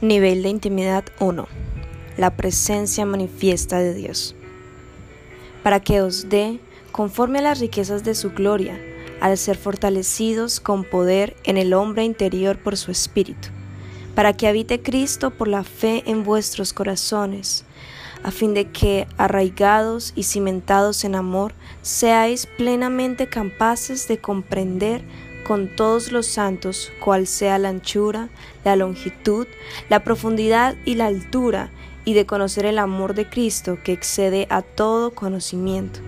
Nivel de intimidad 1. La presencia manifiesta de Dios. Para que os dé, conforme a las riquezas de su gloria, al ser fortalecidos con poder en el hombre interior por su espíritu, para que habite Cristo por la fe en vuestros corazones, a fin de que, arraigados y cimentados en amor, seáis plenamente capaces de comprender con todos los santos cuál sea la anchura, la longitud, la profundidad y la altura, y de conocer el amor de Cristo que excede a todo conocimiento,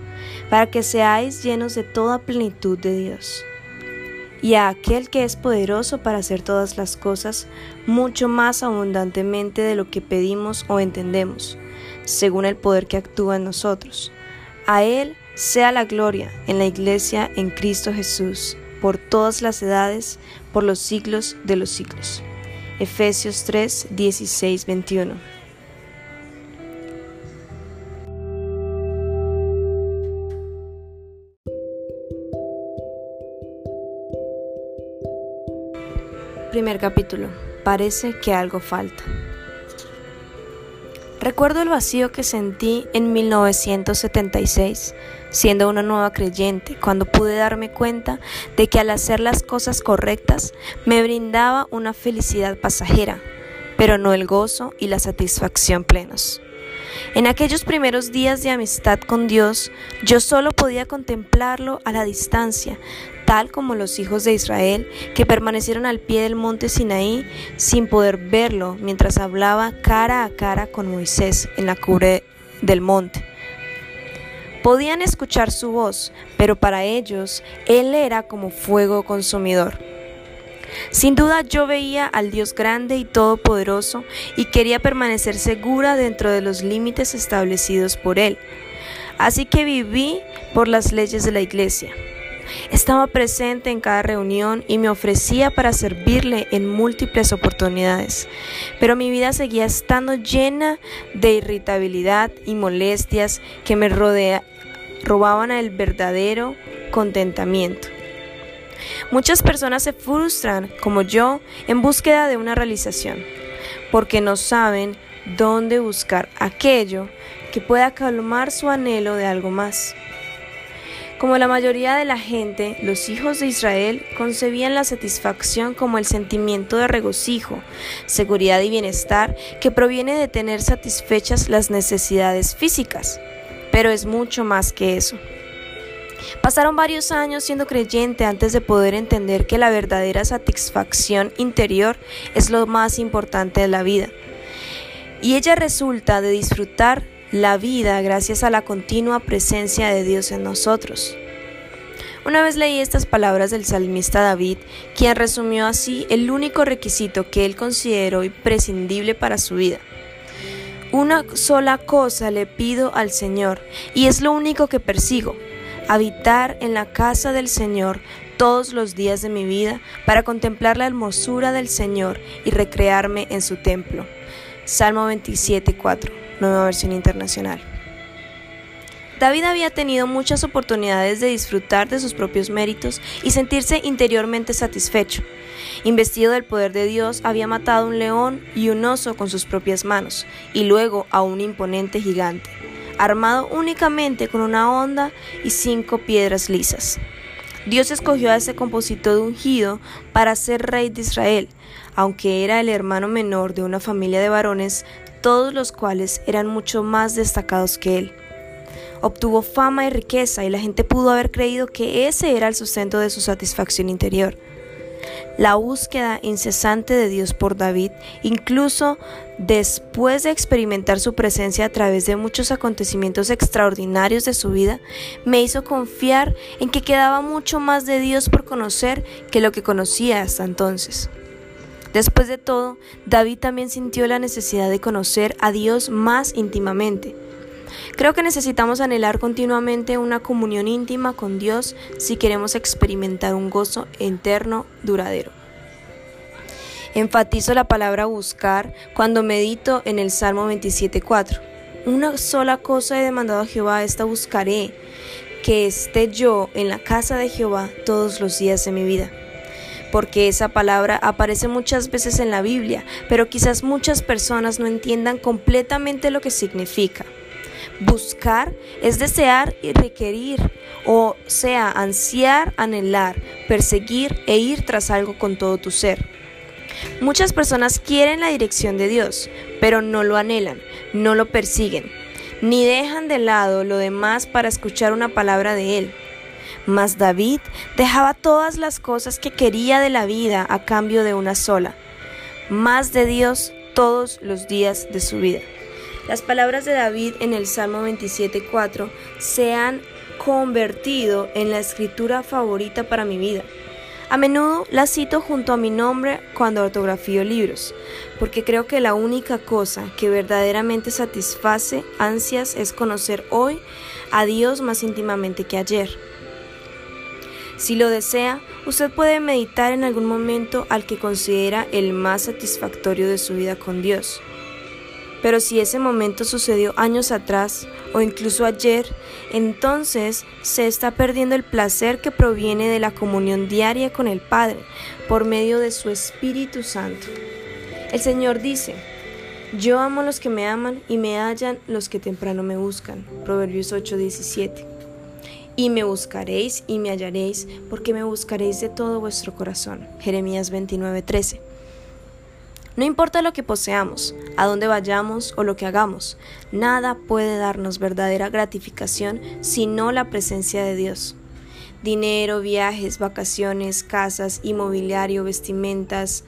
para que seáis llenos de toda plenitud de Dios. Y a aquel que es poderoso para hacer todas las cosas mucho más abundantemente de lo que pedimos o entendemos, según el poder que actúa en nosotros. A Él sea la gloria en la Iglesia en Cristo Jesús por todas las edades, por los siglos de los siglos. Efesios 3, 16, 21. Primer capítulo. Parece que algo falta. Recuerdo el vacío que sentí en 1976 siendo una nueva creyente, cuando pude darme cuenta de que al hacer las cosas correctas me brindaba una felicidad pasajera, pero no el gozo y la satisfacción plenos. En aquellos primeros días de amistad con Dios, yo solo podía contemplarlo a la distancia, tal como los hijos de Israel que permanecieron al pie del monte Sinaí sin poder verlo mientras hablaba cara a cara con Moisés en la cubre del monte. Podían escuchar su voz, pero para ellos Él era como fuego consumidor. Sin duda yo veía al Dios grande y todopoderoso y quería permanecer segura dentro de los límites establecidos por Él. Así que viví por las leyes de la iglesia. Estaba presente en cada reunión y me ofrecía para servirle en múltiples oportunidades, pero mi vida seguía estando llena de irritabilidad y molestias que me rodea, robaban el verdadero contentamiento. Muchas personas se frustran, como yo, en búsqueda de una realización, porque no saben dónde buscar aquello que pueda calmar su anhelo de algo más. Como la mayoría de la gente, los hijos de Israel concebían la satisfacción como el sentimiento de regocijo, seguridad y bienestar que proviene de tener satisfechas las necesidades físicas pero es mucho más que eso. Pasaron varios años siendo creyente antes de poder entender que la verdadera satisfacción interior es lo más importante de la vida. Y ella resulta de disfrutar la vida gracias a la continua presencia de Dios en nosotros. Una vez leí estas palabras del salmista David, quien resumió así el único requisito que él consideró imprescindible para su vida. Una sola cosa le pido al Señor, y es lo único que persigo, habitar en la casa del Señor todos los días de mi vida para contemplar la hermosura del Señor y recrearme en su templo. Salmo 27.4, nueva versión internacional. David había tenido muchas oportunidades de disfrutar de sus propios méritos y sentirse interiormente satisfecho. Investido del poder de Dios, había matado un león y un oso con sus propias manos, y luego a un imponente gigante, armado únicamente con una honda y cinco piedras lisas. Dios escogió a ese compositor ungido para ser rey de Israel, aunque era el hermano menor de una familia de varones, todos los cuales eran mucho más destacados que él obtuvo fama y riqueza y la gente pudo haber creído que ese era el sustento de su satisfacción interior. La búsqueda incesante de Dios por David, incluso después de experimentar su presencia a través de muchos acontecimientos extraordinarios de su vida, me hizo confiar en que quedaba mucho más de Dios por conocer que lo que conocía hasta entonces. Después de todo, David también sintió la necesidad de conocer a Dios más íntimamente. Creo que necesitamos anhelar continuamente una comunión íntima con Dios si queremos experimentar un gozo interno duradero. Enfatizo la palabra buscar cuando medito en el Salmo 27.4. Una sola cosa he demandado a Jehová, esta buscaré, que esté yo en la casa de Jehová todos los días de mi vida porque esa palabra aparece muchas veces en la Biblia, pero quizás muchas personas no entiendan completamente lo que significa. Buscar es desear y requerir, o sea, ansiar, anhelar, perseguir e ir tras algo con todo tu ser. Muchas personas quieren la dirección de Dios, pero no lo anhelan, no lo persiguen, ni dejan de lado lo demás para escuchar una palabra de Él. Mas David dejaba todas las cosas que quería de la vida a cambio de una sola, más de Dios todos los días de su vida. Las palabras de David en el Salmo 27.4 se han convertido en la escritura favorita para mi vida. A menudo las cito junto a mi nombre cuando ortografío libros, porque creo que la única cosa que verdaderamente satisface ansias es conocer hoy a Dios más íntimamente que ayer. Si lo desea, usted puede meditar en algún momento al que considera el más satisfactorio de su vida con Dios. Pero si ese momento sucedió años atrás o incluso ayer, entonces se está perdiendo el placer que proviene de la comunión diaria con el Padre por medio de su Espíritu Santo. El Señor dice, yo amo a los que me aman y me hallan los que temprano me buscan. Proverbios 8:17 y me buscaréis y me hallaréis, porque me buscaréis de todo vuestro corazón. Jeremías 29:13. No importa lo que poseamos, a dónde vayamos o lo que hagamos, nada puede darnos verdadera gratificación sino la presencia de Dios. Dinero, viajes, vacaciones, casas, inmobiliario, vestimentas,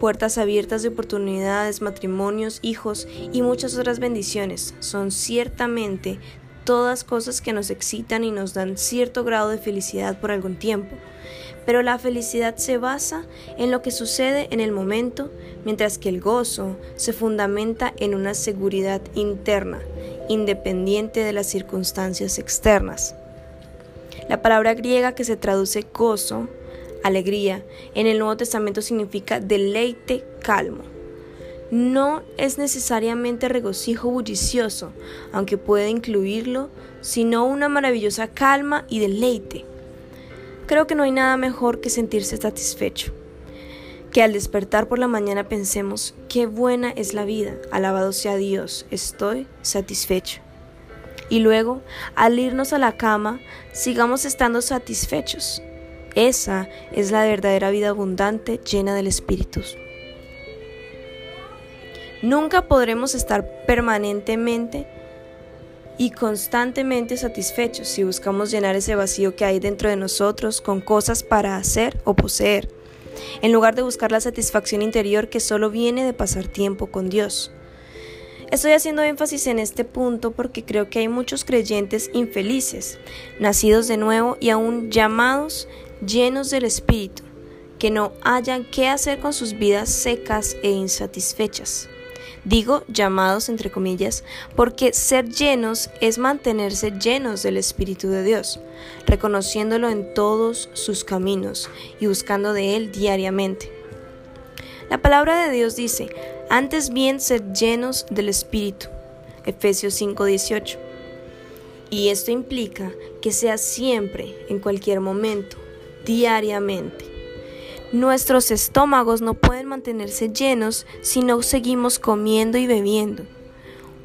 puertas abiertas de oportunidades, matrimonios, hijos y muchas otras bendiciones son ciertamente todas cosas que nos excitan y nos dan cierto grado de felicidad por algún tiempo. Pero la felicidad se basa en lo que sucede en el momento, mientras que el gozo se fundamenta en una seguridad interna, independiente de las circunstancias externas. La palabra griega que se traduce gozo, alegría, en el Nuevo Testamento significa deleite calmo no es necesariamente regocijo bullicioso, aunque puede incluirlo, sino una maravillosa calma y deleite. Creo que no hay nada mejor que sentirse satisfecho. Que al despertar por la mañana pensemos, qué buena es la vida, alabado sea Dios, estoy satisfecho. Y luego, al irnos a la cama, sigamos estando satisfechos. Esa es la verdadera vida abundante llena del Espíritu. Nunca podremos estar permanentemente y constantemente satisfechos si buscamos llenar ese vacío que hay dentro de nosotros con cosas para hacer o poseer, en lugar de buscar la satisfacción interior que solo viene de pasar tiempo con Dios. Estoy haciendo énfasis en este punto porque creo que hay muchos creyentes infelices, nacidos de nuevo y aún llamados llenos del Espíritu, que no hayan qué hacer con sus vidas secas e insatisfechas. Digo llamados entre comillas, porque ser llenos es mantenerse llenos del Espíritu de Dios, reconociéndolo en todos sus caminos y buscando de Él diariamente. La palabra de Dios dice, antes bien ser llenos del Espíritu. Efesios 5:18. Y esto implica que sea siempre, en cualquier momento, diariamente. Nuestros estómagos no pueden mantenerse llenos si no seguimos comiendo y bebiendo.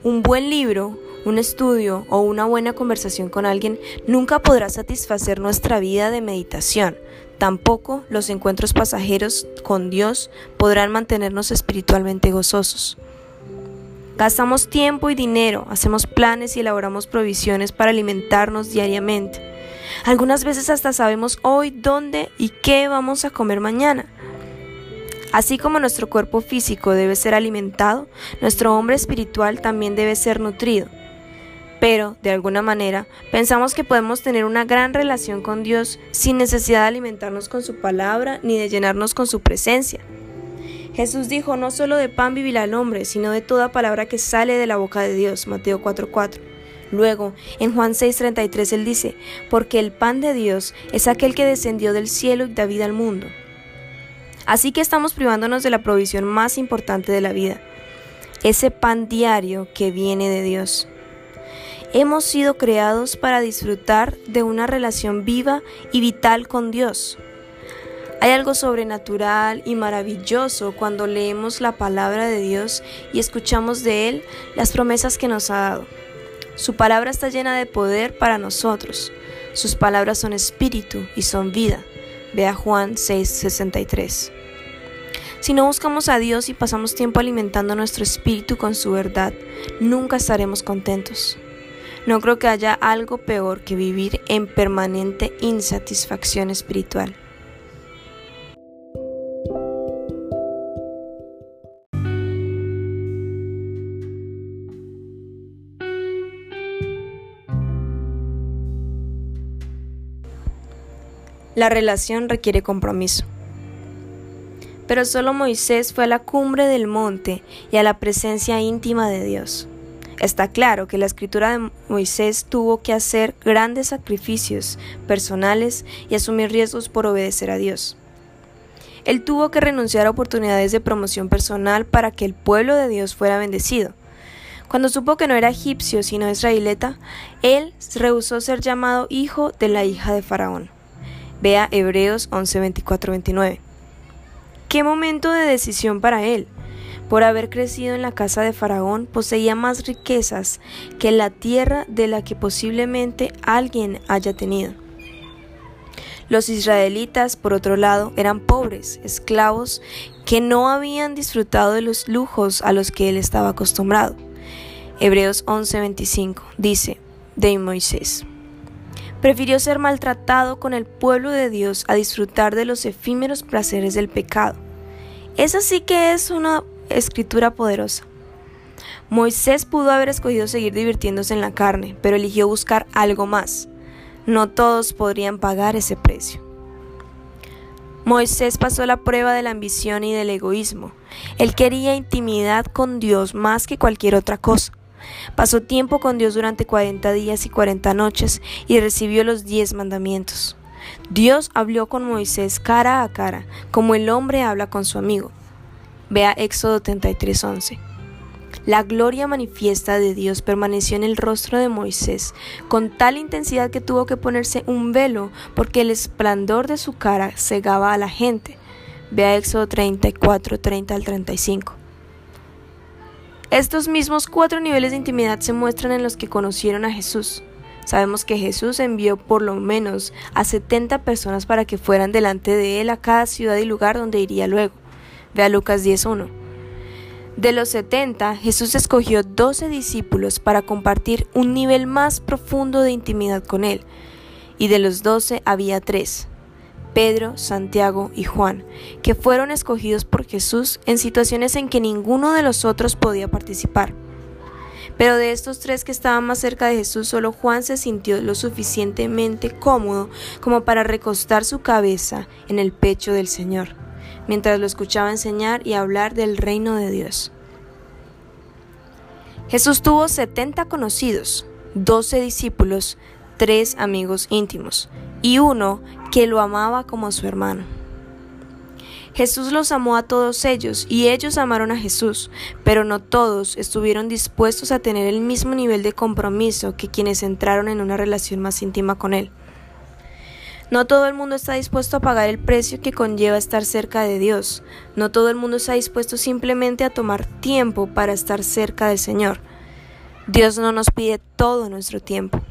Un buen libro, un estudio o una buena conversación con alguien nunca podrá satisfacer nuestra vida de meditación. Tampoco los encuentros pasajeros con Dios podrán mantenernos espiritualmente gozosos. Gastamos tiempo y dinero, hacemos planes y elaboramos provisiones para alimentarnos diariamente. Algunas veces hasta sabemos hoy dónde y qué vamos a comer mañana. Así como nuestro cuerpo físico debe ser alimentado, nuestro hombre espiritual también debe ser nutrido. Pero, de alguna manera, pensamos que podemos tener una gran relación con Dios sin necesidad de alimentarnos con su palabra ni de llenarnos con su presencia. Jesús dijo, no solo de pan vivirá el hombre, sino de toda palabra que sale de la boca de Dios. Mateo 4:4. Luego, en Juan 6:33 él dice, porque el pan de Dios es aquel que descendió del cielo y da vida al mundo. Así que estamos privándonos de la provisión más importante de la vida, ese pan diario que viene de Dios. Hemos sido creados para disfrutar de una relación viva y vital con Dios. Hay algo sobrenatural y maravilloso cuando leemos la palabra de Dios y escuchamos de Él las promesas que nos ha dado. Su palabra está llena de poder para nosotros. Sus palabras son espíritu y son vida. Vea Juan 6:63. Si no buscamos a Dios y pasamos tiempo alimentando nuestro espíritu con su verdad, nunca estaremos contentos. No creo que haya algo peor que vivir en permanente insatisfacción espiritual. La relación requiere compromiso. Pero solo Moisés fue a la cumbre del monte y a la presencia íntima de Dios. Está claro que la escritura de Moisés tuvo que hacer grandes sacrificios personales y asumir riesgos por obedecer a Dios. Él tuvo que renunciar a oportunidades de promoción personal para que el pueblo de Dios fuera bendecido. Cuando supo que no era egipcio sino israelita, él rehusó ser llamado hijo de la hija de Faraón. Vea Hebreos 11, 24, 29. Qué momento de decisión para él. Por haber crecido en la casa de Faraón, poseía más riquezas que la tierra de la que posiblemente alguien haya tenido. Los israelitas, por otro lado, eran pobres, esclavos, que no habían disfrutado de los lujos a los que él estaba acostumbrado. Hebreos 11:25 dice de Moisés. Prefirió ser maltratado con el pueblo de Dios a disfrutar de los efímeros placeres del pecado. Esa sí que es una escritura poderosa. Moisés pudo haber escogido seguir divirtiéndose en la carne, pero eligió buscar algo más. No todos podrían pagar ese precio. Moisés pasó la prueba de la ambición y del egoísmo. Él quería intimidad con Dios más que cualquier otra cosa. Pasó tiempo con Dios durante cuarenta días y cuarenta noches y recibió los diez mandamientos. Dios habló con Moisés cara a cara, como el hombre habla con su amigo. Vea Éxodo 33:11. La gloria manifiesta de Dios permaneció en el rostro de Moisés con tal intensidad que tuvo que ponerse un velo porque el esplendor de su cara cegaba a la gente. Vea Éxodo 34, 30 al 35. Estos mismos cuatro niveles de intimidad se muestran en los que conocieron a Jesús. Sabemos que Jesús envió por lo menos a 70 personas para que fueran delante de él a cada ciudad y lugar donde iría luego. Vea Lucas 10.1. De los 70, Jesús escogió 12 discípulos para compartir un nivel más profundo de intimidad con él, y de los 12 había tres, Pedro, Santiago y Juan, que fueron escogidos por Jesús en situaciones en que ninguno de los otros podía participar. Pero de estos tres que estaban más cerca de Jesús, solo Juan se sintió lo suficientemente cómodo como para recostar su cabeza en el pecho del Señor, mientras lo escuchaba enseñar y hablar del reino de Dios. Jesús tuvo setenta conocidos, doce discípulos, tres amigos íntimos y uno que lo amaba como su hermano. Jesús los amó a todos ellos y ellos amaron a Jesús, pero no todos estuvieron dispuestos a tener el mismo nivel de compromiso que quienes entraron en una relación más íntima con Él. No todo el mundo está dispuesto a pagar el precio que conlleva estar cerca de Dios. No todo el mundo está dispuesto simplemente a tomar tiempo para estar cerca del Señor. Dios no nos pide todo nuestro tiempo.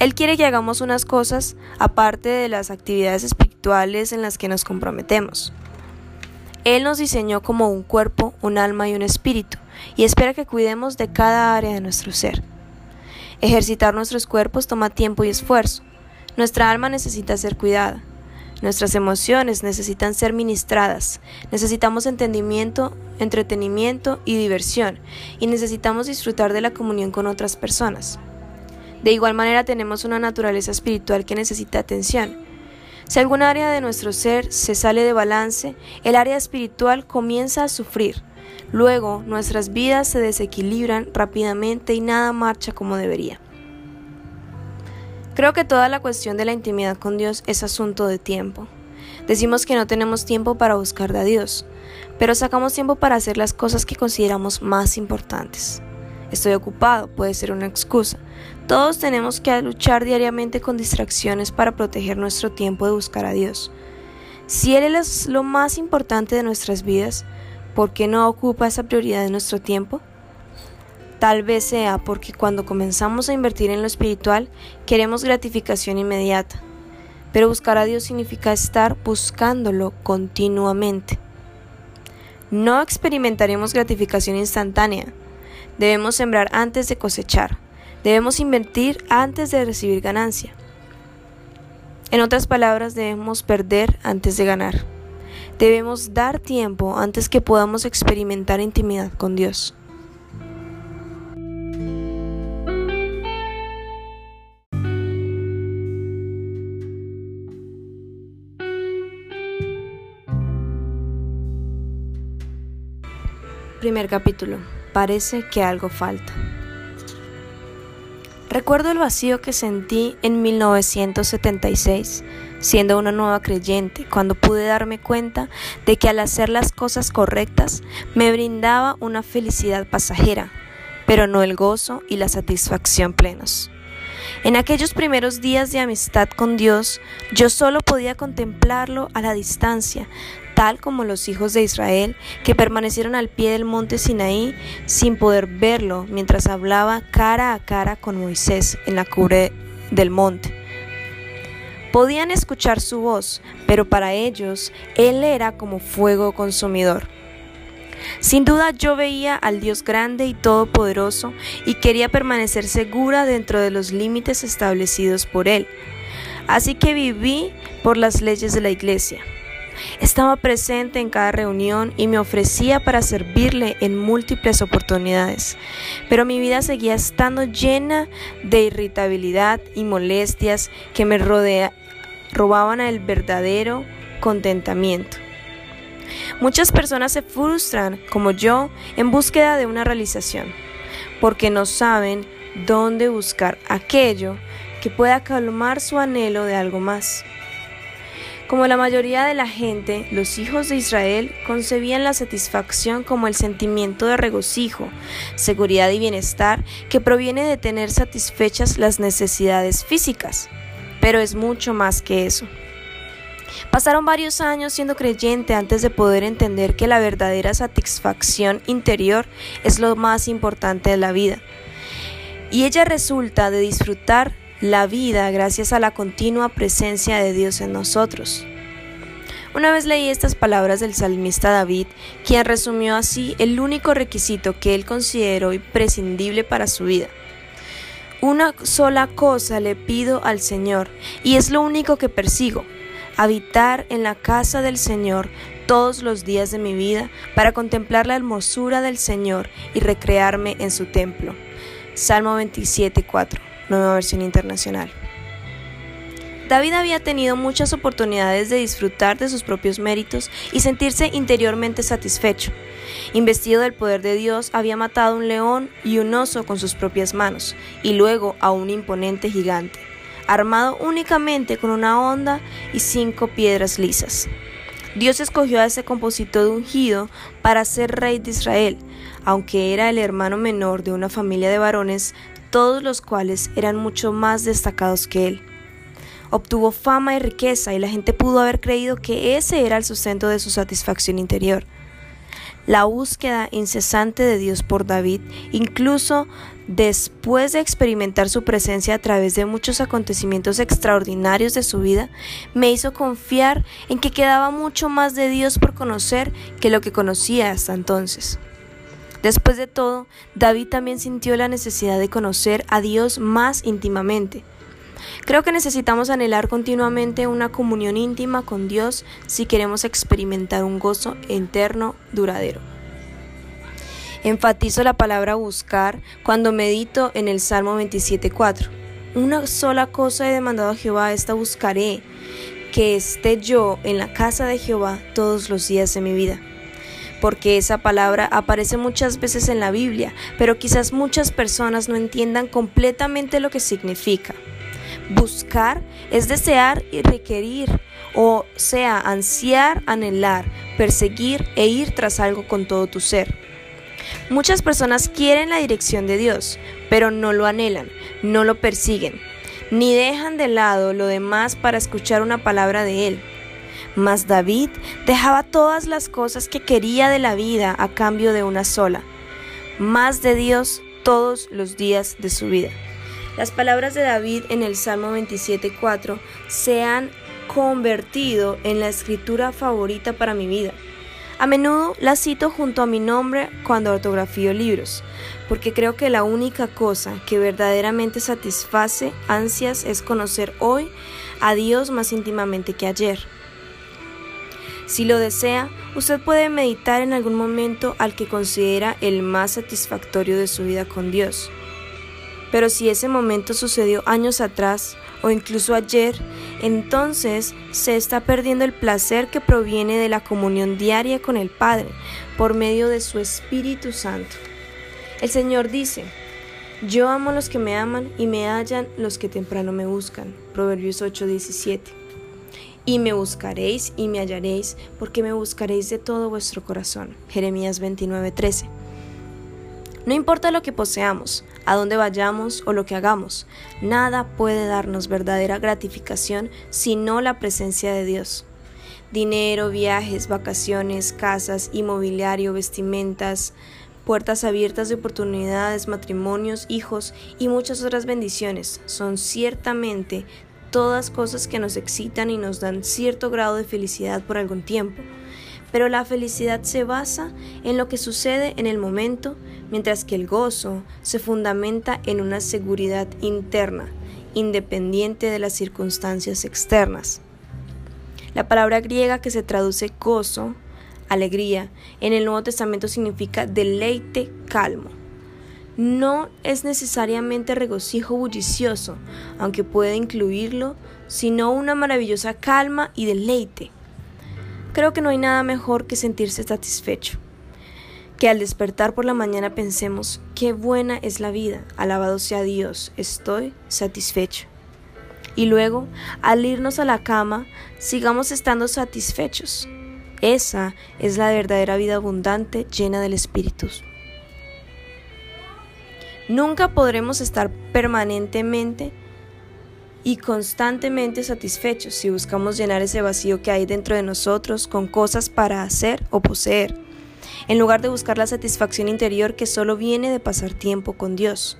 Él quiere que hagamos unas cosas aparte de las actividades espirituales en las que nos comprometemos. Él nos diseñó como un cuerpo, un alma y un espíritu, y espera que cuidemos de cada área de nuestro ser. Ejercitar nuestros cuerpos toma tiempo y esfuerzo. Nuestra alma necesita ser cuidada. Nuestras emociones necesitan ser ministradas. Necesitamos entendimiento, entretenimiento y diversión, y necesitamos disfrutar de la comunión con otras personas. De igual manera tenemos una naturaleza espiritual que necesita atención. Si alguna área de nuestro ser se sale de balance, el área espiritual comienza a sufrir. Luego nuestras vidas se desequilibran rápidamente y nada marcha como debería. Creo que toda la cuestión de la intimidad con Dios es asunto de tiempo. Decimos que no tenemos tiempo para buscar a Dios, pero sacamos tiempo para hacer las cosas que consideramos más importantes. Estoy ocupado puede ser una excusa. Todos tenemos que luchar diariamente con distracciones para proteger nuestro tiempo de buscar a Dios. Si Él es lo más importante de nuestras vidas, ¿por qué no ocupa esa prioridad de nuestro tiempo? Tal vez sea porque cuando comenzamos a invertir en lo espiritual queremos gratificación inmediata, pero buscar a Dios significa estar buscándolo continuamente. No experimentaremos gratificación instantánea. Debemos sembrar antes de cosechar. Debemos invertir antes de recibir ganancia. En otras palabras, debemos perder antes de ganar. Debemos dar tiempo antes que podamos experimentar intimidad con Dios. Primer capítulo. Parece que algo falta. Recuerdo el vacío que sentí en 1976, siendo una nueva creyente, cuando pude darme cuenta de que al hacer las cosas correctas me brindaba una felicidad pasajera, pero no el gozo y la satisfacción plenos. En aquellos primeros días de amistad con Dios, yo solo podía contemplarlo a la distancia, tal como los hijos de Israel que permanecieron al pie del monte Sinaí sin poder verlo mientras hablaba cara a cara con Moisés en la cubre del monte. Podían escuchar su voz, pero para ellos Él era como fuego consumidor. Sin duda yo veía al Dios grande y todopoderoso y quería permanecer segura dentro de los límites establecidos por Él. Así que viví por las leyes de la iglesia. Estaba presente en cada reunión y me ofrecía para servirle en múltiples oportunidades, pero mi vida seguía estando llena de irritabilidad y molestias que me robaban el verdadero contentamiento. Muchas personas se frustran, como yo, en búsqueda de una realización, porque no saben dónde buscar aquello que pueda calmar su anhelo de algo más. Como la mayoría de la gente, los hijos de Israel concebían la satisfacción como el sentimiento de regocijo, seguridad y bienestar que proviene de tener satisfechas las necesidades físicas. Pero es mucho más que eso. Pasaron varios años siendo creyente antes de poder entender que la verdadera satisfacción interior es lo más importante de la vida. Y ella resulta de disfrutar la vida gracias a la continua presencia de Dios en nosotros. Una vez leí estas palabras del salmista David, quien resumió así el único requisito que él consideró imprescindible para su vida. Una sola cosa le pido al Señor, y es lo único que persigo, habitar en la casa del Señor todos los días de mi vida para contemplar la hermosura del Señor y recrearme en su templo. Salmo 27.4 nueva versión internacional. David había tenido muchas oportunidades de disfrutar de sus propios méritos y sentirse interiormente satisfecho. Investido del poder de Dios, había matado un león y un oso con sus propias manos, y luego a un imponente gigante, armado únicamente con una honda y cinco piedras lisas. Dios escogió a ese compositor ungido para ser rey de Israel, aunque era el hermano menor de una familia de varones todos los cuales eran mucho más destacados que él. Obtuvo fama y riqueza y la gente pudo haber creído que ese era el sustento de su satisfacción interior. La búsqueda incesante de Dios por David, incluso después de experimentar su presencia a través de muchos acontecimientos extraordinarios de su vida, me hizo confiar en que quedaba mucho más de Dios por conocer que lo que conocía hasta entonces. Después de todo, David también sintió la necesidad de conocer a Dios más íntimamente. Creo que necesitamos anhelar continuamente una comunión íntima con Dios si queremos experimentar un gozo eterno duradero. Enfatizo la palabra buscar cuando medito en el Salmo 27.4. Una sola cosa he demandado a Jehová, esta buscaré, que esté yo en la casa de Jehová todos los días de mi vida porque esa palabra aparece muchas veces en la Biblia, pero quizás muchas personas no entiendan completamente lo que significa. Buscar es desear y requerir, o sea, ansiar, anhelar, perseguir e ir tras algo con todo tu ser. Muchas personas quieren la dirección de Dios, pero no lo anhelan, no lo persiguen, ni dejan de lado lo demás para escuchar una palabra de Él. Mas David dejaba todas las cosas que quería de la vida a cambio de una sola, más de Dios todos los días de su vida. Las palabras de David en el Salmo 27.4 se han convertido en la escritura favorita para mi vida. A menudo la cito junto a mi nombre cuando ortografío libros, porque creo que la única cosa que verdaderamente satisface ansias es conocer hoy a Dios más íntimamente que ayer. Si lo desea, usted puede meditar en algún momento al que considera el más satisfactorio de su vida con Dios. Pero si ese momento sucedió años atrás o incluso ayer, entonces se está perdiendo el placer que proviene de la comunión diaria con el Padre por medio de su Espíritu Santo. El Señor dice, yo amo a los que me aman y me hallan los que temprano me buscan. Proverbios 8:17. Y me buscaréis y me hallaréis, porque me buscaréis de todo vuestro corazón. Jeremías 29:13. No importa lo que poseamos, a dónde vayamos o lo que hagamos, nada puede darnos verdadera gratificación sino la presencia de Dios. Dinero, viajes, vacaciones, casas, inmobiliario, vestimentas, puertas abiertas de oportunidades, matrimonios, hijos y muchas otras bendiciones son ciertamente todas cosas que nos excitan y nos dan cierto grado de felicidad por algún tiempo. Pero la felicidad se basa en lo que sucede en el momento mientras que el gozo se fundamenta en una seguridad interna, independiente de las circunstancias externas. La palabra griega que se traduce gozo, alegría, en el Nuevo Testamento significa deleite calmo. No es necesariamente regocijo bullicioso, aunque puede incluirlo, sino una maravillosa calma y deleite. Creo que no hay nada mejor que sentirse satisfecho que al despertar por la mañana pensemos, qué buena es la vida, alabado sea Dios, estoy satisfecho. Y luego, al irnos a la cama, sigamos estando satisfechos. Esa es la verdadera vida abundante llena del Espíritu. Nunca podremos estar permanentemente y constantemente satisfechos si buscamos llenar ese vacío que hay dentro de nosotros con cosas para hacer o poseer en lugar de buscar la satisfacción interior que solo viene de pasar tiempo con Dios.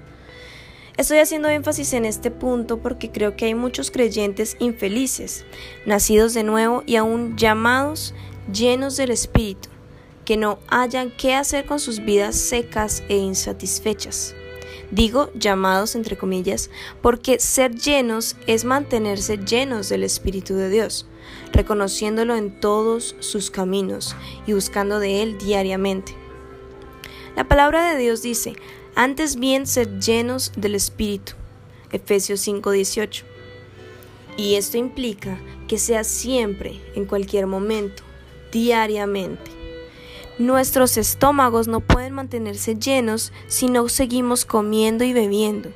Estoy haciendo énfasis en este punto porque creo que hay muchos creyentes infelices, nacidos de nuevo y aún llamados llenos del Espíritu, que no hayan qué hacer con sus vidas secas e insatisfechas. Digo llamados entre comillas porque ser llenos es mantenerse llenos del Espíritu de Dios reconociéndolo en todos sus caminos y buscando de Él diariamente. La palabra de Dios dice, antes bien ser llenos del Espíritu. Efesios 5:18. Y esto implica que sea siempre, en cualquier momento, diariamente. Nuestros estómagos no pueden mantenerse llenos si no seguimos comiendo y bebiendo.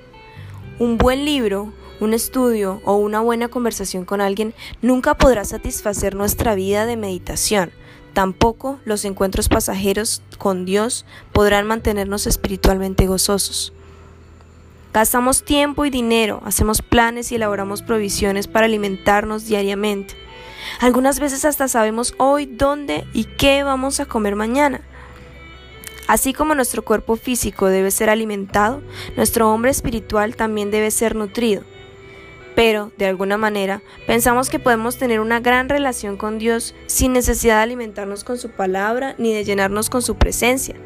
Un buen libro un estudio o una buena conversación con alguien nunca podrá satisfacer nuestra vida de meditación. Tampoco los encuentros pasajeros con Dios podrán mantenernos espiritualmente gozosos. Gastamos tiempo y dinero, hacemos planes y elaboramos provisiones para alimentarnos diariamente. Algunas veces hasta sabemos hoy dónde y qué vamos a comer mañana. Así como nuestro cuerpo físico debe ser alimentado, nuestro hombre espiritual también debe ser nutrido. Pero, de alguna manera, pensamos que podemos tener una gran relación con Dios sin necesidad de alimentarnos con su palabra ni de llenarnos con su presencia.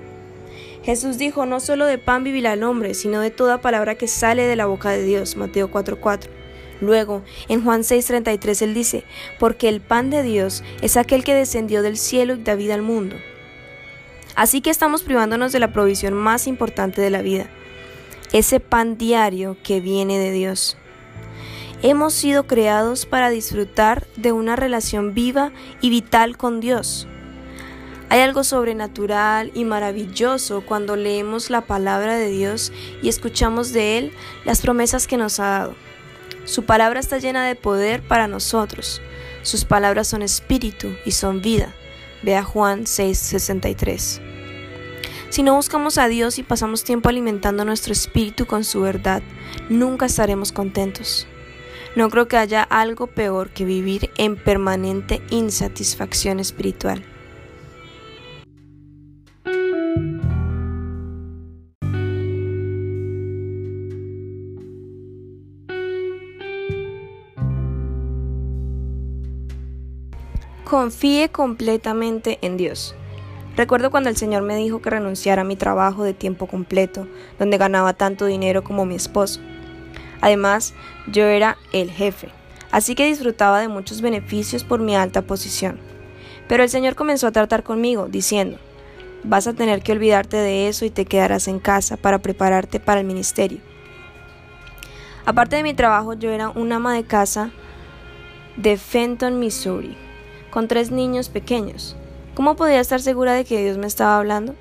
Jesús dijo, no solo de pan vivirá el hombre, sino de toda palabra que sale de la boca de Dios. Mateo 4:4. Luego, en Juan 6:33 él dice, porque el pan de Dios es aquel que descendió del cielo y da vida al mundo. Así que estamos privándonos de la provisión más importante de la vida, ese pan diario que viene de Dios. Hemos sido creados para disfrutar de una relación viva y vital con Dios. Hay algo sobrenatural y maravilloso cuando leemos la palabra de Dios y escuchamos de Él las promesas que nos ha dado. Su palabra está llena de poder para nosotros. Sus palabras son espíritu y son vida. Vea Juan 6:63. Si no buscamos a Dios y pasamos tiempo alimentando nuestro espíritu con su verdad, nunca estaremos contentos. No creo que haya algo peor que vivir en permanente insatisfacción espiritual. Confíe completamente en Dios. Recuerdo cuando el Señor me dijo que renunciara a mi trabajo de tiempo completo, donde ganaba tanto dinero como mi esposo. Además, yo era el jefe, así que disfrutaba de muchos beneficios por mi alta posición. Pero el Señor comenzó a tratar conmigo, diciendo, vas a tener que olvidarte de eso y te quedarás en casa para prepararte para el ministerio. Aparte de mi trabajo, yo era una ama de casa de Fenton, Missouri con tres niños pequeños. ¿Cómo podía estar segura de que Dios me estaba hablando?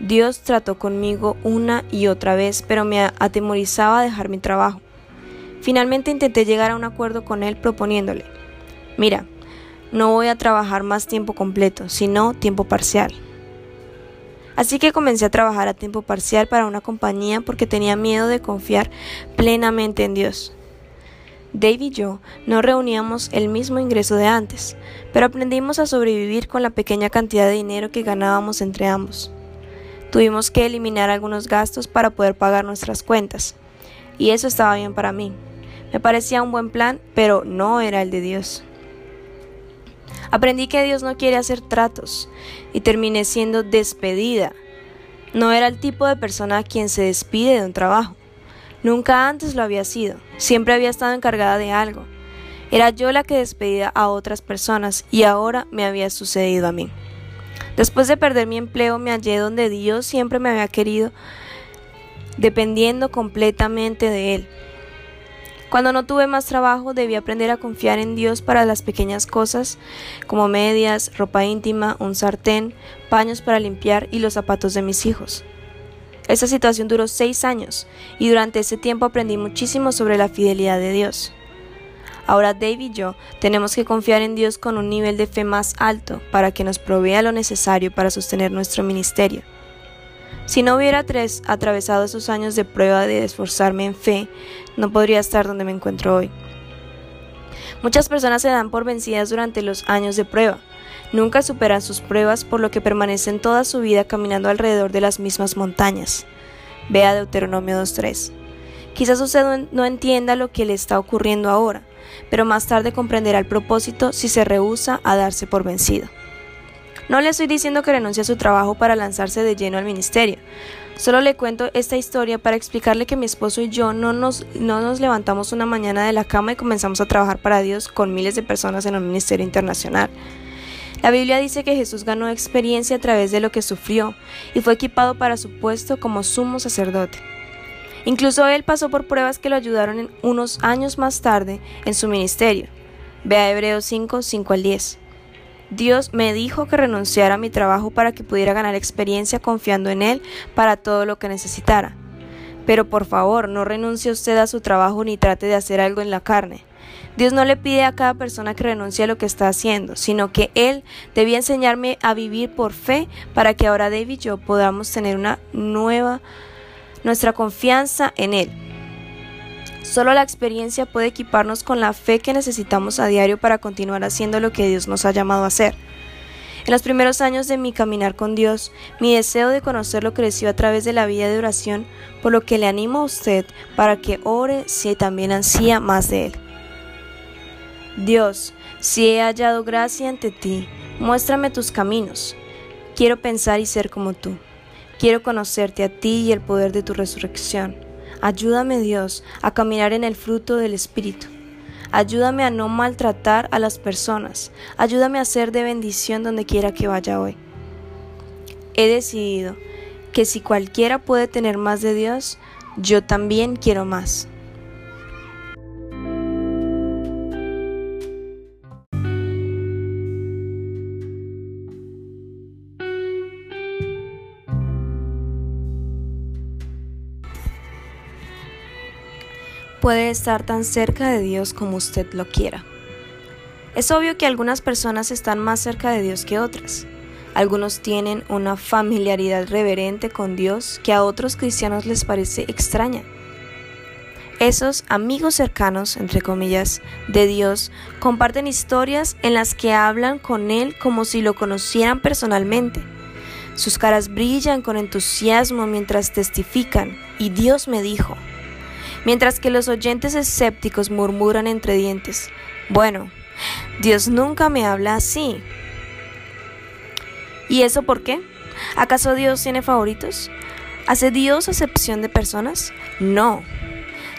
Dios trató conmigo una y otra vez, pero me atemorizaba dejar mi trabajo. Finalmente intenté llegar a un acuerdo con él proponiéndole, mira, no voy a trabajar más tiempo completo, sino tiempo parcial. Así que comencé a trabajar a tiempo parcial para una compañía porque tenía miedo de confiar plenamente en Dios. Dave y yo no reuníamos el mismo ingreso de antes, pero aprendimos a sobrevivir con la pequeña cantidad de dinero que ganábamos entre ambos. Tuvimos que eliminar algunos gastos para poder pagar nuestras cuentas, y eso estaba bien para mí. Me parecía un buen plan, pero no era el de Dios. Aprendí que Dios no quiere hacer tratos y terminé siendo despedida. No era el tipo de persona a quien se despide de un trabajo. Nunca antes lo había sido, siempre había estado encargada de algo. Era yo la que despedía a otras personas y ahora me había sucedido a mí. Después de perder mi empleo me hallé donde Dios siempre me había querido, dependiendo completamente de Él. Cuando no tuve más trabajo debí aprender a confiar en Dios para las pequeñas cosas como medias, ropa íntima, un sartén, paños para limpiar y los zapatos de mis hijos. Esta situación duró seis años y durante ese tiempo aprendí muchísimo sobre la fidelidad de Dios. Ahora Dave y yo tenemos que confiar en Dios con un nivel de fe más alto para que nos provea lo necesario para sostener nuestro ministerio. Si no hubiera tres atravesado esos años de prueba de esforzarme en fe, no podría estar donde me encuentro hoy. Muchas personas se dan por vencidas durante los años de prueba, Nunca superan sus pruebas, por lo que permanecen toda su vida caminando alrededor de las mismas montañas. Vea Deuteronomio 2.3. Quizás usted no entienda lo que le está ocurriendo ahora, pero más tarde comprenderá el propósito si se rehúsa a darse por vencido. No le estoy diciendo que renuncie a su trabajo para lanzarse de lleno al ministerio. Solo le cuento esta historia para explicarle que mi esposo y yo no nos, no nos levantamos una mañana de la cama y comenzamos a trabajar para Dios con miles de personas en un ministerio internacional. La Biblia dice que Jesús ganó experiencia a través de lo que sufrió y fue equipado para su puesto como sumo sacerdote. Incluso él pasó por pruebas que lo ayudaron en unos años más tarde en su ministerio. Vea Hebreos 5, 5 al 10. Dios me dijo que renunciara a mi trabajo para que pudiera ganar experiencia confiando en Él para todo lo que necesitara. Pero por favor, no renuncie usted a su trabajo ni trate de hacer algo en la carne. Dios no le pide a cada persona que renuncie a lo que está haciendo, sino que Él debía enseñarme a vivir por fe para que ahora David y yo podamos tener una nueva, nuestra confianza en Él. Solo la experiencia puede equiparnos con la fe que necesitamos a diario para continuar haciendo lo que Dios nos ha llamado a hacer. En los primeros años de mi caminar con Dios, mi deseo de conocerlo creció a través de la vida de oración, por lo que le animo a usted para que ore si también ansía más de Él. Dios, si he hallado gracia ante ti, muéstrame tus caminos. Quiero pensar y ser como tú. Quiero conocerte a ti y el poder de tu resurrección. Ayúdame, Dios, a caminar en el fruto del Espíritu. Ayúdame a no maltratar a las personas. Ayúdame a ser de bendición donde quiera que vaya hoy. He decidido que si cualquiera puede tener más de Dios, yo también quiero más. Puede estar tan cerca de Dios como usted lo quiera. Es obvio que algunas personas están más cerca de Dios que otras. Algunos tienen una familiaridad reverente con Dios que a otros cristianos les parece extraña. Esos amigos cercanos, entre comillas, de Dios, comparten historias en las que hablan con Él como si lo conocieran personalmente. Sus caras brillan con entusiasmo mientras testifican, y Dios me dijo. Mientras que los oyentes escépticos murmuran entre dientes, bueno, Dios nunca me habla así. ¿Y eso por qué? ¿Acaso Dios tiene favoritos? ¿Hace Dios acepción de personas? No.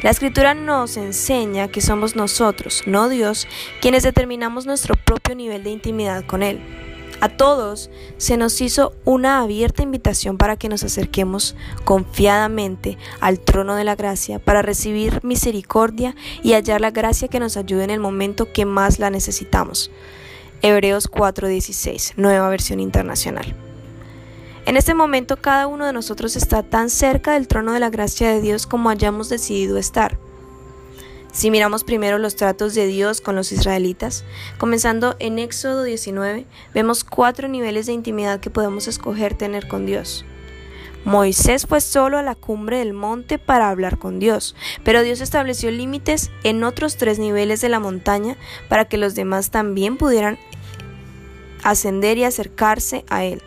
La escritura nos enseña que somos nosotros, no Dios, quienes determinamos nuestro propio nivel de intimidad con Él. A todos se nos hizo una abierta invitación para que nos acerquemos confiadamente al trono de la gracia para recibir misericordia y hallar la gracia que nos ayude en el momento que más la necesitamos. Hebreos 4:16, nueva versión internacional. En este momento cada uno de nosotros está tan cerca del trono de la gracia de Dios como hayamos decidido estar. Si miramos primero los tratos de Dios con los israelitas, comenzando en Éxodo 19, vemos cuatro niveles de intimidad que podemos escoger tener con Dios. Moisés fue solo a la cumbre del monte para hablar con Dios, pero Dios estableció límites en otros tres niveles de la montaña para que los demás también pudieran ascender y acercarse a Él.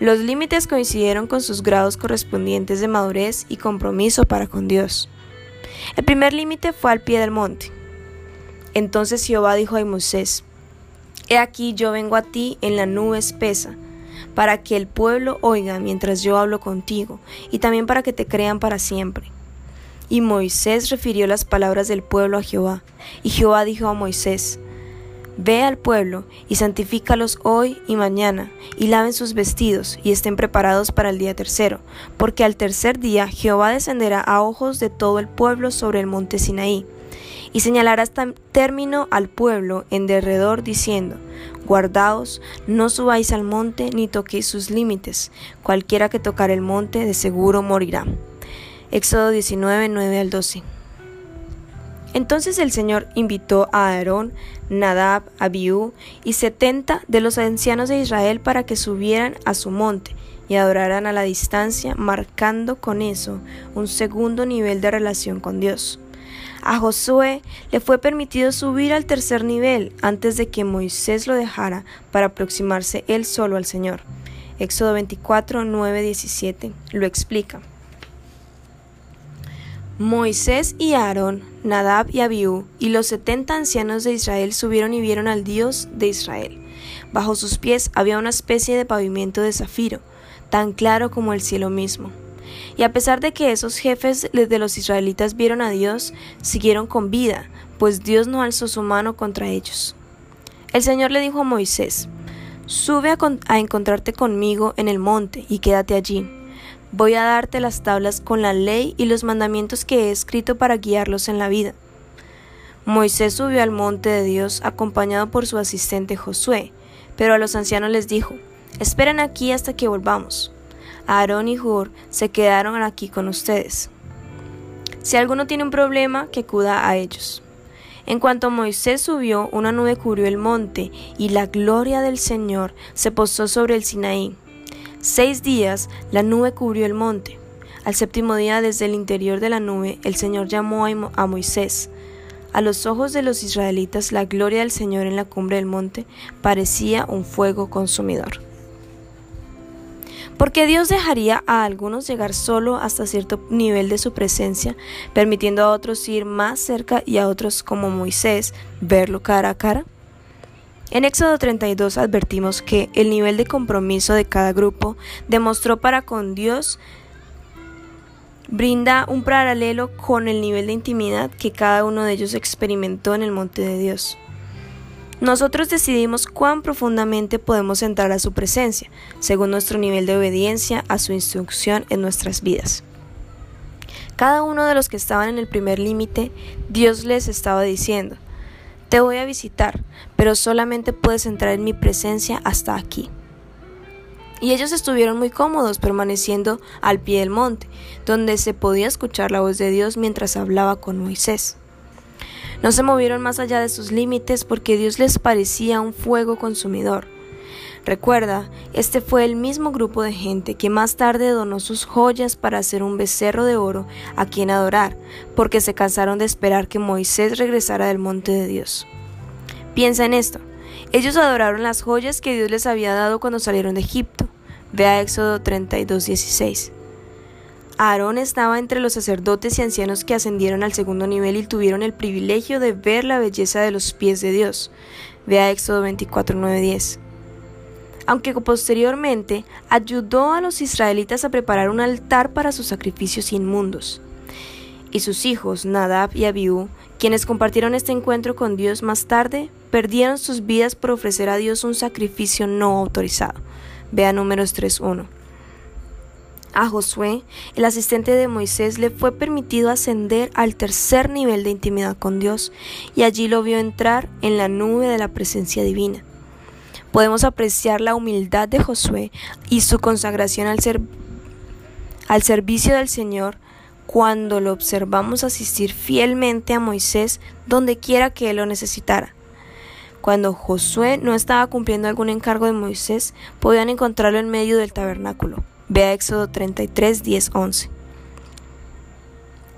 Los límites coincidieron con sus grados correspondientes de madurez y compromiso para con Dios. El primer límite fue al pie del monte. Entonces Jehová dijo a Moisés, He aquí yo vengo a ti en la nube espesa, para que el pueblo oiga mientras yo hablo contigo, y también para que te crean para siempre. Y Moisés refirió las palabras del pueblo a Jehová, y Jehová dijo a Moisés, Ve al pueblo y santifícalos hoy y mañana, y laven sus vestidos y estén preparados para el día tercero, porque al tercer día Jehová descenderá a ojos de todo el pueblo sobre el monte Sinaí, y señalará hasta término al pueblo en derredor diciendo, Guardaos, no subáis al monte ni toquéis sus límites, cualquiera que tocar el monte de seguro morirá. Éxodo 19, 9 al 12. Entonces el Señor invitó a Aarón, Nadab, Abiú y setenta de los ancianos de Israel para que subieran a su monte y adoraran a la distancia, marcando con eso un segundo nivel de relación con Dios. A Josué le fue permitido subir al tercer nivel antes de que Moisés lo dejara para aproximarse él solo al Señor. Éxodo 24, 9, 17 lo explica. Moisés y Aarón, Nadab y Abiú, y los setenta ancianos de Israel subieron y vieron al Dios de Israel. Bajo sus pies había una especie de pavimento de zafiro, tan claro como el cielo mismo. Y a pesar de que esos jefes de los israelitas vieron a Dios, siguieron con vida, pues Dios no alzó su mano contra ellos. El Señor le dijo a Moisés, Sube a, a encontrarte conmigo en el monte y quédate allí Voy a darte las tablas con la ley y los mandamientos que he escrito para guiarlos en la vida. Moisés subió al monte de Dios acompañado por su asistente Josué, pero a los ancianos les dijo, esperen aquí hasta que volvamos. Aarón y Hur se quedaron aquí con ustedes. Si alguno tiene un problema, que acuda a ellos. En cuanto Moisés subió, una nube cubrió el monte, y la gloria del Señor se posó sobre el Sinaí. Seis días la nube cubrió el monte. Al séptimo día desde el interior de la nube el Señor llamó a Moisés. A los ojos de los israelitas la gloria del Señor en la cumbre del monte parecía un fuego consumidor. Porque Dios dejaría a algunos llegar solo hasta cierto nivel de su presencia, permitiendo a otros ir más cerca y a otros como Moisés verlo cara a cara. En Éxodo 32 advertimos que el nivel de compromiso de cada grupo demostró para con Dios brinda un paralelo con el nivel de intimidad que cada uno de ellos experimentó en el monte de Dios. Nosotros decidimos cuán profundamente podemos entrar a su presencia, según nuestro nivel de obediencia a su instrucción en nuestras vidas. Cada uno de los que estaban en el primer límite, Dios les estaba diciendo, te voy a visitar, pero solamente puedes entrar en mi presencia hasta aquí. Y ellos estuvieron muy cómodos permaneciendo al pie del monte, donde se podía escuchar la voz de Dios mientras hablaba con Moisés. No se movieron más allá de sus límites porque Dios les parecía un fuego consumidor. Recuerda, este fue el mismo grupo de gente que más tarde donó sus joyas para hacer un becerro de oro a quien adorar, porque se cansaron de esperar que Moisés regresara del monte de Dios. Piensa en esto. Ellos adoraron las joyas que Dios les había dado cuando salieron de Egipto. Ve a Éxodo 32:16. Aarón estaba entre los sacerdotes y ancianos que ascendieron al segundo nivel y tuvieron el privilegio de ver la belleza de los pies de Dios. Ve a Éxodo 24:9-10. Aunque posteriormente ayudó a los israelitas a preparar un altar para sus sacrificios inmundos. Y sus hijos, Nadab y Abiú, quienes compartieron este encuentro con Dios más tarde, perdieron sus vidas por ofrecer a Dios un sacrificio no autorizado. Vea números 3.1. A Josué, el asistente de Moisés, le fue permitido ascender al tercer nivel de intimidad con Dios y allí lo vio entrar en la nube de la presencia divina. Podemos apreciar la humildad de Josué y su consagración al, al servicio del Señor cuando lo observamos asistir fielmente a Moisés donde quiera que él lo necesitara. Cuando Josué no estaba cumpliendo algún encargo de Moisés, podían encontrarlo en medio del tabernáculo. Ve a Éxodo 33, 10, 11.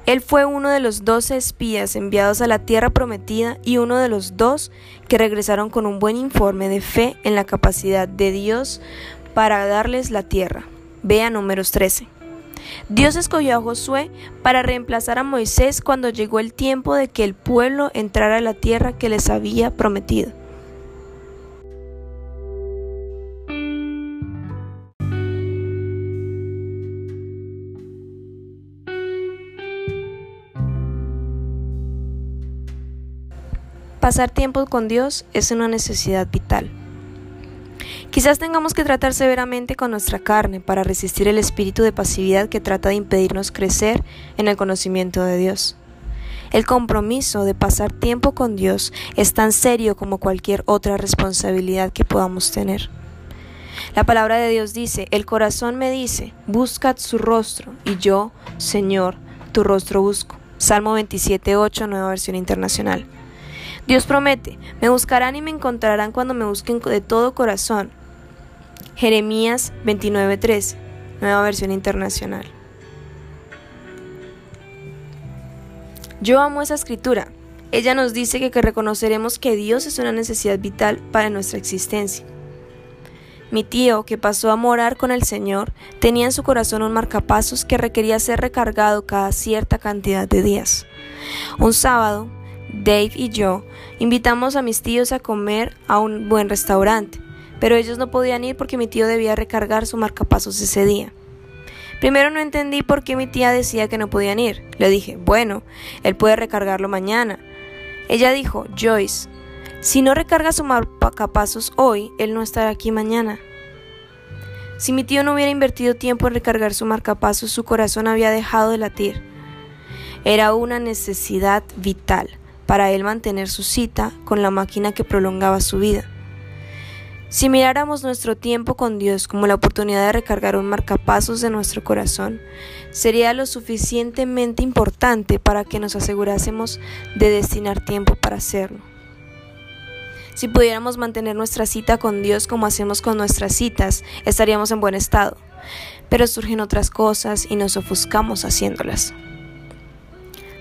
Él fue uno de los doce espías enviados a la tierra prometida y uno de los dos que regresaron con un buen informe de fe en la capacidad de Dios para darles la tierra. Ve a números 13. Dios escogió a Josué para reemplazar a Moisés cuando llegó el tiempo de que el pueblo entrara a la tierra que les había prometido. Pasar tiempo con Dios es una necesidad vital. Quizás tengamos que tratar severamente con nuestra carne para resistir el espíritu de pasividad que trata de impedirnos crecer en el conocimiento de Dios. El compromiso de pasar tiempo con Dios es tan serio como cualquier otra responsabilidad que podamos tener. La palabra de Dios dice, el corazón me dice, buscad su rostro, y yo, Señor, tu rostro busco. Salmo 27.8, nueva versión internacional. Dios promete, me buscarán y me encontrarán cuando me busquen de todo corazón. Jeremías 29:13, nueva versión internacional. Yo amo esa escritura. Ella nos dice que, que reconoceremos que Dios es una necesidad vital para nuestra existencia. Mi tío, que pasó a morar con el Señor, tenía en su corazón un marcapasos que requería ser recargado cada cierta cantidad de días. Un sábado, Dave y yo invitamos a mis tíos a comer a un buen restaurante, pero ellos no podían ir porque mi tío debía recargar su marcapasos ese día. Primero no entendí por qué mi tía decía que no podían ir. Le dije, bueno, él puede recargarlo mañana. Ella dijo, Joyce, si no recarga su marcapasos hoy, él no estará aquí mañana. Si mi tío no hubiera invertido tiempo en recargar su marcapasos, su corazón había dejado de latir. Era una necesidad vital para él mantener su cita con la máquina que prolongaba su vida. Si miráramos nuestro tiempo con Dios como la oportunidad de recargar un marcapasos de nuestro corazón, sería lo suficientemente importante para que nos asegurásemos de destinar tiempo para hacerlo. Si pudiéramos mantener nuestra cita con Dios como hacemos con nuestras citas, estaríamos en buen estado. Pero surgen otras cosas y nos ofuscamos haciéndolas.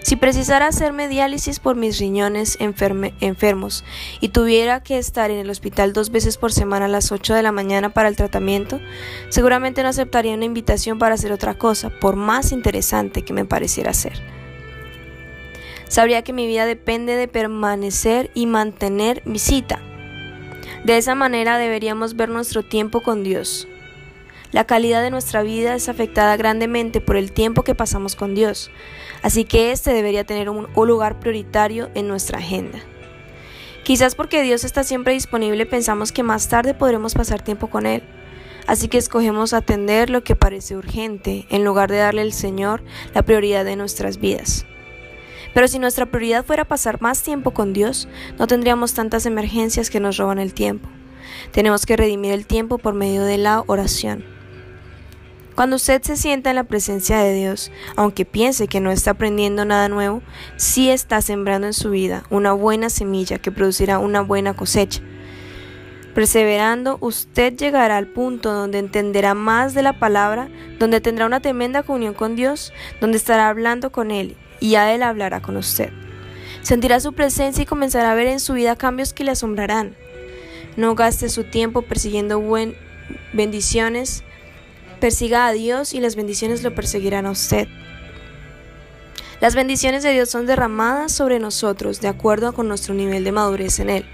Si precisara hacerme diálisis por mis riñones enfermos y tuviera que estar en el hospital dos veces por semana a las 8 de la mañana para el tratamiento, seguramente no aceptaría una invitación para hacer otra cosa, por más interesante que me pareciera ser. Sabría que mi vida depende de permanecer y mantener mi cita. De esa manera deberíamos ver nuestro tiempo con Dios. La calidad de nuestra vida es afectada grandemente por el tiempo que pasamos con Dios, así que este debería tener un, lugar prioritario en nuestra agenda. Quizás porque Dios está siempre disponible pensamos que más tarde podremos pasar tiempo con Él, así que escogemos atender lo que parece urgente en lugar de darle al Señor la prioridad de nuestras vidas. Pero si nuestra prioridad fuera pasar más tiempo con Dios, no tendríamos tantas emergencias que nos roban el tiempo. Tenemos que redimir el tiempo por medio de la oración. Cuando usted se sienta en la presencia de Dios, aunque piense que no está aprendiendo nada nuevo, sí está sembrando en su vida una buena semilla que producirá una buena cosecha. Perseverando, usted llegará al punto donde entenderá más de la palabra, donde tendrá una tremenda comunión con Dios, donde estará hablando con Él y a Él hablará con usted. Sentirá su presencia y comenzará a ver en su vida cambios que le asombrarán. No gaste su tiempo persiguiendo buen bendiciones, persiga a Dios y las bendiciones lo perseguirán a usted. Las bendiciones de Dios son derramadas sobre nosotros de acuerdo con nuestro nivel de madurez en Él.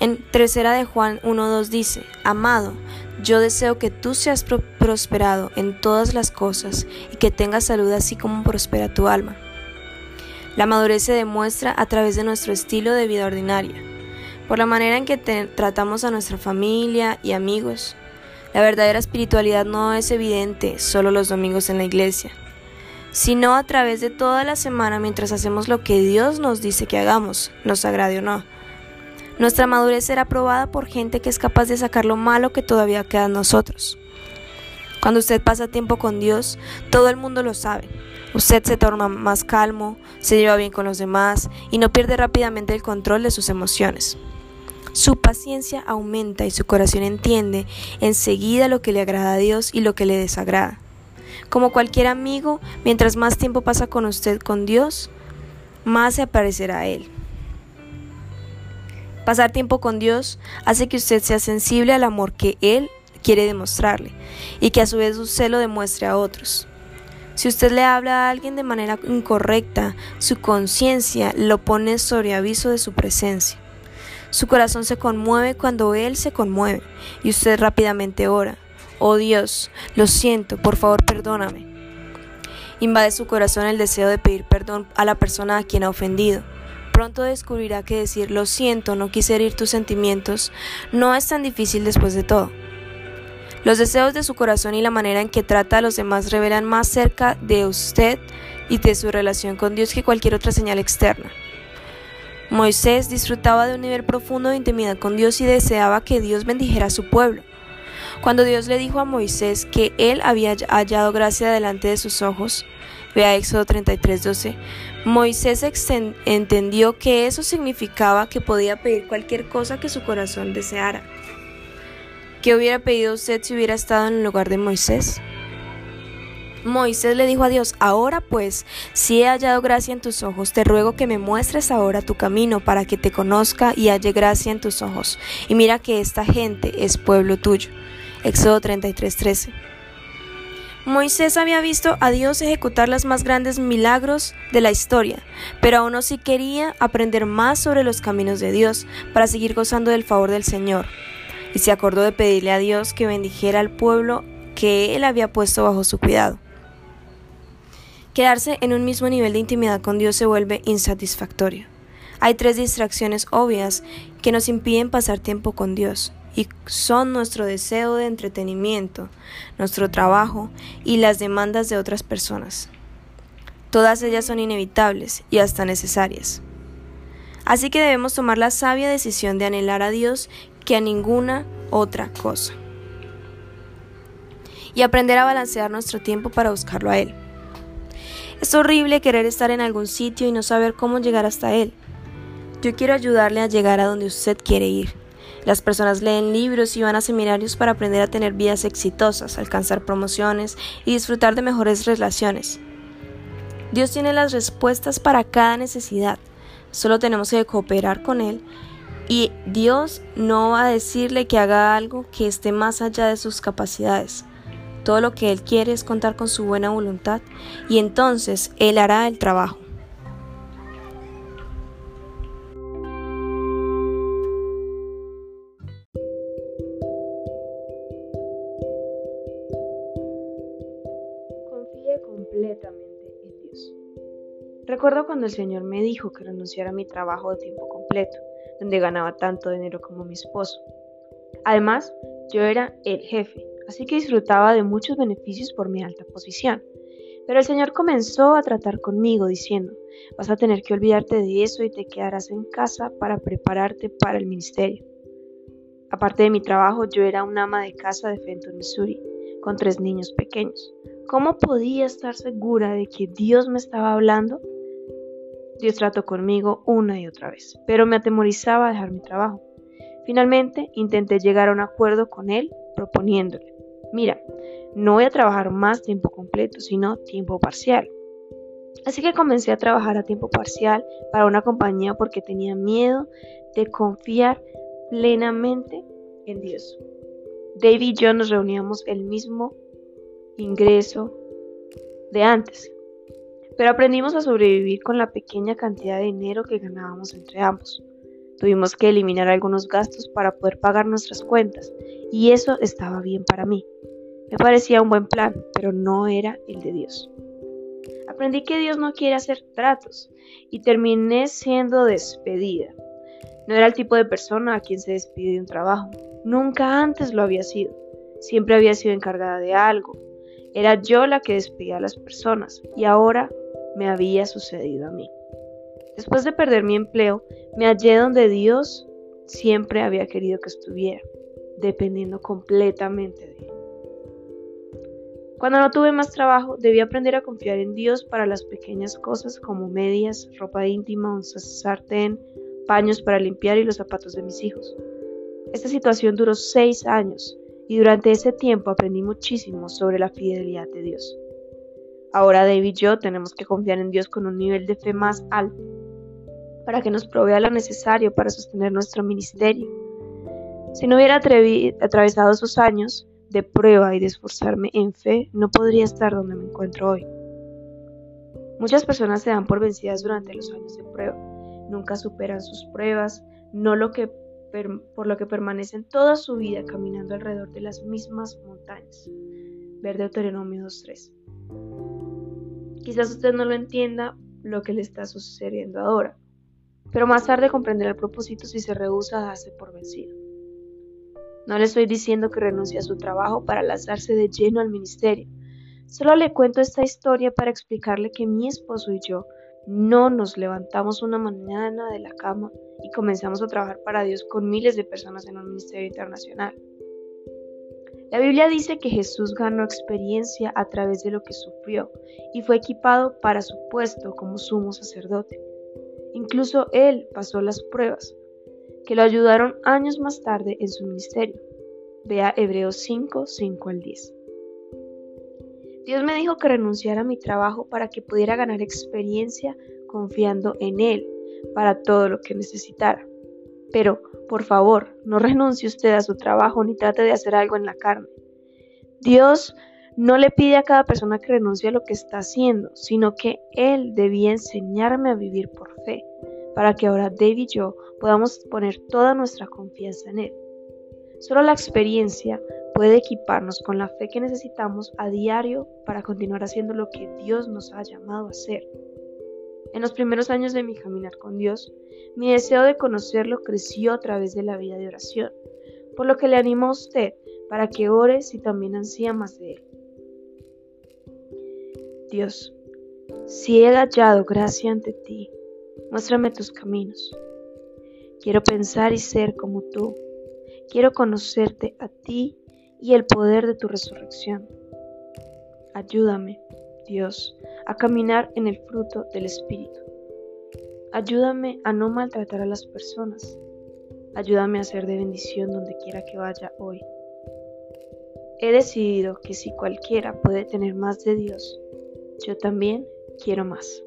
En tercera de Juan 1.2 dice, Amado, yo deseo que tú seas prosperado en todas las cosas y que tengas salud así como prospera tu alma. La madurez se demuestra a través de nuestro estilo de vida ordinaria, por la manera en que tratamos a nuestra familia y amigos. La verdadera espiritualidad no es evidente solo los domingos en la iglesia, sino a través de toda la semana mientras hacemos lo que Dios nos dice que hagamos, nos agrade o no. Nuestra madurez será probada por gente que es capaz de sacar lo malo que todavía queda en nosotros. Cuando usted pasa tiempo con Dios, todo el mundo lo sabe. Usted se torna más calmo, se lleva bien con los demás y no pierde rápidamente el control de sus emociones. Su paciencia aumenta y su corazón entiende enseguida lo que le agrada a Dios y lo que le desagrada. Como cualquier amigo, mientras más tiempo pasa con usted con Dios, más se aparecerá a Él. Pasar tiempo con Dios hace que usted sea sensible al amor que Él quiere demostrarle y que a su vez usted lo demuestre a otros. Si usted le habla a alguien de manera incorrecta, su conciencia lo pone sobre aviso de su presencia. Su corazón se conmueve cuando Él se conmueve y usted rápidamente ora. Oh Dios, lo siento, por favor perdóname. Invade su corazón el deseo de pedir perdón a la persona a quien ha ofendido Pronto descubrirá que decir lo siento, no quise herir tus sentimientos, no es tan difícil después de todo. Los deseos de su corazón y la manera en que trata a los demás revelan más cerca de usted y de su relación con Dios que cualquier otra señal externa. Moisés disfrutaba de un nivel profundo de intimidad con Dios y deseaba que Dios bendijera a su pueblo. Cuando Dios le dijo a Moisés que él había hallado gracia delante de sus ojos, vea Éxodo 33:12, Moisés entendió que eso significaba que podía pedir cualquier cosa que su corazón deseara. ¿Qué hubiera pedido usted si hubiera estado en el lugar de Moisés? Moisés le dijo a Dios, ahora pues, si he hallado gracia en tus ojos, te ruego que me muestres ahora tu camino para que te conozca y halle gracia en tus ojos. Y mira que esta gente es pueblo tuyo. Éxodo 33:13. Moisés había visto a Dios ejecutar los más grandes milagros de la historia, pero aún así quería aprender más sobre los caminos de Dios para seguir gozando del favor del Señor. Y se acordó de pedirle a Dios que bendijera al pueblo que él había puesto bajo su cuidado. Quedarse en un mismo nivel de intimidad con Dios se vuelve insatisfactorio. Hay tres distracciones obvias que nos impiden pasar tiempo con Dios y son nuestro deseo de entretenimiento, nuestro trabajo y las demandas de otras personas. Todas ellas son inevitables y hasta necesarias. Así que debemos tomar la sabia decisión de anhelar a Dios que a ninguna otra cosa. Y aprender a balancear nuestro tiempo para buscarlo a Él. Es horrible querer estar en algún sitio y no saber cómo llegar hasta Él. Yo quiero ayudarle a llegar a donde usted quiere ir. Las personas leen libros y van a seminarios para aprender a tener vidas exitosas, alcanzar promociones y disfrutar de mejores relaciones. Dios tiene las respuestas para cada necesidad. Solo tenemos que cooperar con Él y Dios no va a decirle que haga algo que esté más allá de sus capacidades. Todo lo que Él quiere es contar con su buena voluntad y entonces Él hará el trabajo. completamente en Dios. Recuerdo cuando el Señor me dijo que renunciara a mi trabajo de tiempo completo, donde ganaba tanto dinero como mi esposo. Además, yo era el jefe, así que disfrutaba de muchos beneficios por mi alta posición. Pero el Señor comenzó a tratar conmigo diciendo, vas a tener que olvidarte de eso y te quedarás en casa para prepararte para el ministerio. Aparte de mi trabajo, yo era una ama de casa de Fenton, Missouri, con tres niños pequeños. ¿Cómo podía estar segura de que Dios me estaba hablando? Dios trató conmigo una y otra vez, pero me atemorizaba dejar mi trabajo. Finalmente intenté llegar a un acuerdo con él proponiéndole, mira, no voy a trabajar más tiempo completo, sino tiempo parcial. Así que comencé a trabajar a tiempo parcial para una compañía porque tenía miedo de confiar plenamente en Dios. David y yo nos reuníamos el mismo ingreso de antes, pero aprendimos a sobrevivir con la pequeña cantidad de dinero que ganábamos entre ambos. Tuvimos que eliminar algunos gastos para poder pagar nuestras cuentas y eso estaba bien para mí. Me parecía un buen plan, pero no era el de Dios. Aprendí que Dios no quiere hacer tratos y terminé siendo despedida. No era el tipo de persona a quien se despide de un trabajo. Nunca antes lo había sido. Siempre había sido encargada de algo. Era yo la que despedía a las personas y ahora me había sucedido a mí. Después de perder mi empleo, me hallé donde Dios siempre había querido que estuviera, dependiendo completamente de Él. Cuando no tuve más trabajo, debí aprender a confiar en Dios para las pequeñas cosas como medias, ropa íntima, un sartén, paños para limpiar y los zapatos de mis hijos. Esta situación duró seis años y durante ese tiempo aprendí muchísimo sobre la fidelidad de Dios. Ahora David y yo tenemos que confiar en Dios con un nivel de fe más alto para que nos provea lo necesario para sostener nuestro ministerio. Si no hubiera atravesado esos años de prueba y de esforzarme en fe, no podría estar donde me encuentro hoy. Muchas personas se dan por vencidas durante los años de prueba, nunca superan sus pruebas, no por lo que permanecen toda su vida caminando alrededor de las mismas montañas. Ver Deuteronomio 2.3. Quizás usted no lo entienda lo que le está sucediendo ahora, pero más tarde comprenderá el propósito si se rehúsa a darse por vencido. No le estoy diciendo que renuncie a su trabajo para lanzarse de lleno al ministerio. Solo le cuento esta historia para explicarle que mi esposo y yo no nos levantamos una mañana de la cama y comenzamos a trabajar para Dios con miles de personas en un ministerio internacional. La Biblia dice que Jesús ganó experiencia a través de lo que sufrió y fue equipado para su puesto como sumo sacerdote. Incluso él pasó las pruebas, que lo ayudaron años más tarde en su ministerio. Vea Hebreos 5, 5 al 10. Dios me dijo que renunciara a mi trabajo para que pudiera ganar experiencia confiando en Él para todo lo que necesitara. Pero, por favor, no renuncie usted a su trabajo ni trate de hacer algo en la carne. Dios no le pide a cada persona que renuncie a lo que está haciendo, sino que Él debía enseñarme a vivir por fe, para que ahora David y yo podamos poner toda nuestra confianza en Él. Solo la experiencia puede equiparnos con la fe que necesitamos a diario para continuar haciendo lo que Dios nos ha llamado a hacer. En los primeros años de mi caminar con Dios, mi deseo de conocerlo creció a través de la vida de oración, por lo que le animo a usted para que ore si también ansía más de Él. Dios, si he hallado gracia ante ti, muéstrame tus caminos. Quiero pensar y ser como tú. Quiero conocerte a ti y el poder de tu resurrección. Ayúdame, Dios, a caminar en el fruto del Espíritu. Ayúdame a no maltratar a las personas. Ayúdame a ser de bendición donde quiera que vaya hoy. He decidido que si cualquiera puede tener más de Dios, yo también quiero más.